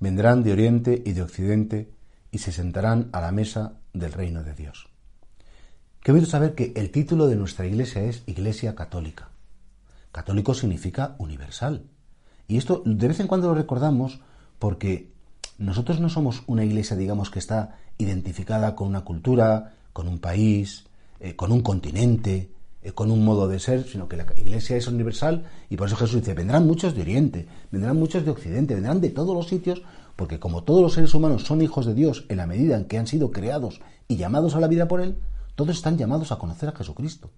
vendrán de oriente y de occidente y se sentarán a la mesa del reino de Dios. Qué saber que el título de nuestra iglesia es Iglesia Católica. Católico significa universal. Y esto de vez en cuando lo recordamos porque nosotros no somos una iglesia, digamos, que está identificada con una cultura, con un país, eh, con un continente, eh, con un modo de ser, sino que la iglesia es universal y por eso Jesús dice, vendrán muchos de Oriente, vendrán muchos de Occidente, vendrán de todos los sitios, porque como todos los seres humanos son hijos de Dios en la medida en que han sido creados y llamados a la vida por Él, todos están llamados a conocer a Jesucristo.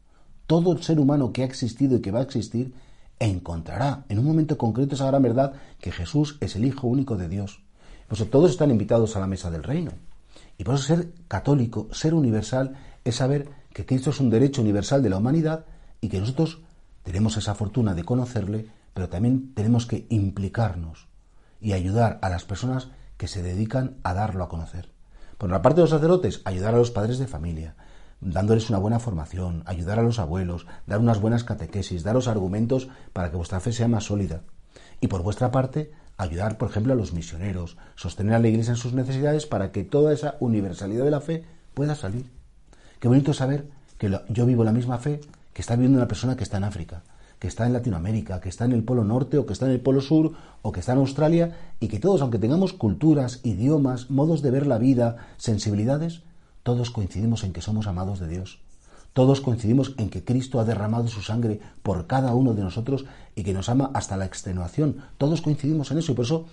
Todo el ser humano que ha existido y que va a existir encontrará en un momento concreto esa gran verdad que Jesús es el Hijo único de Dios. Por eso todos están invitados a la mesa del reino. Y por eso ser católico, ser universal, es saber que Cristo es un derecho universal de la humanidad y que nosotros tenemos esa fortuna de conocerle, pero también tenemos que implicarnos y ayudar a las personas que se dedican a darlo a conocer. Por la parte de los sacerdotes, ayudar a los padres de familia, dándoles una buena formación, ayudar a los abuelos, dar unas buenas catequesis, daros argumentos para que vuestra fe sea más sólida. Y por vuestra parte, ayudar, por ejemplo, a los misioneros, sostener a la Iglesia en sus necesidades para que toda esa universalidad de la fe pueda salir. Qué bonito saber que yo vivo la misma fe que está viviendo una persona que está en África, que está en Latinoamérica, que está en el Polo Norte o que está en el Polo Sur o que está en Australia y que todos, aunque tengamos culturas, idiomas, modos de ver la vida, sensibilidades, todos coincidimos en que somos amados de Dios. Todos coincidimos en que Cristo ha derramado su sangre por cada uno de nosotros y que nos ama hasta la extenuación. Todos coincidimos en eso y por eso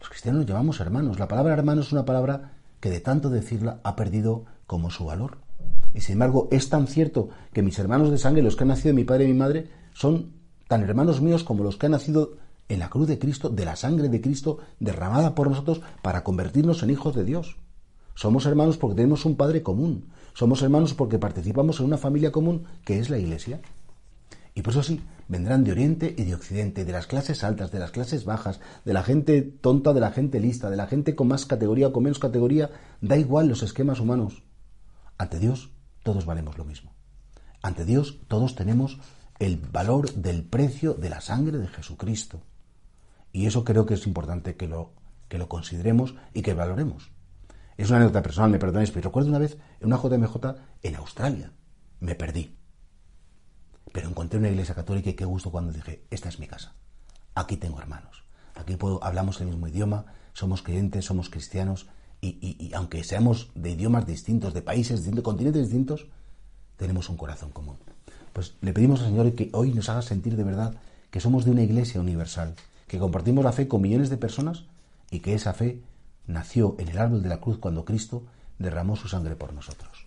los cristianos nos llamamos hermanos. La palabra hermano es una palabra que de tanto decirla ha perdido como su valor. Y sin embargo, es tan cierto que mis hermanos de sangre, los que han nacido de mi padre y mi madre, son tan hermanos míos como los que han nacido en la cruz de Cristo, de la sangre de Cristo derramada por nosotros para convertirnos en hijos de Dios. Somos hermanos porque tenemos un Padre común. Somos hermanos porque participamos en una familia común que es la Iglesia. Y por eso sí, vendrán de Oriente y de Occidente, de las clases altas, de las clases bajas, de la gente tonta, de la gente lista, de la gente con más categoría o con menos categoría, da igual los esquemas humanos. Ante Dios todos valemos lo mismo. Ante Dios todos tenemos el valor del precio de la sangre de Jesucristo. Y eso creo que es importante que lo, que lo consideremos y que valoremos. Es una anécdota personal, me perdonéis, pero recuerdo una vez en una JMJ en Australia. Me perdí. Pero encontré una iglesia católica y qué gusto cuando dije, esta es mi casa. Aquí tengo hermanos. Aquí puedo, hablamos el mismo idioma, somos creyentes, somos cristianos y, aunque seamos de idiomas distintos, de países distintos, de continentes distintos, tenemos un corazón común. Pues le pedimos al Señor que hoy nos haga sentir de verdad que somos de una iglesia universal, que compartimos la fe con millones de personas y que esa fe nació en el árbol de la cruz cuando Cristo derramó su sangre por nosotros.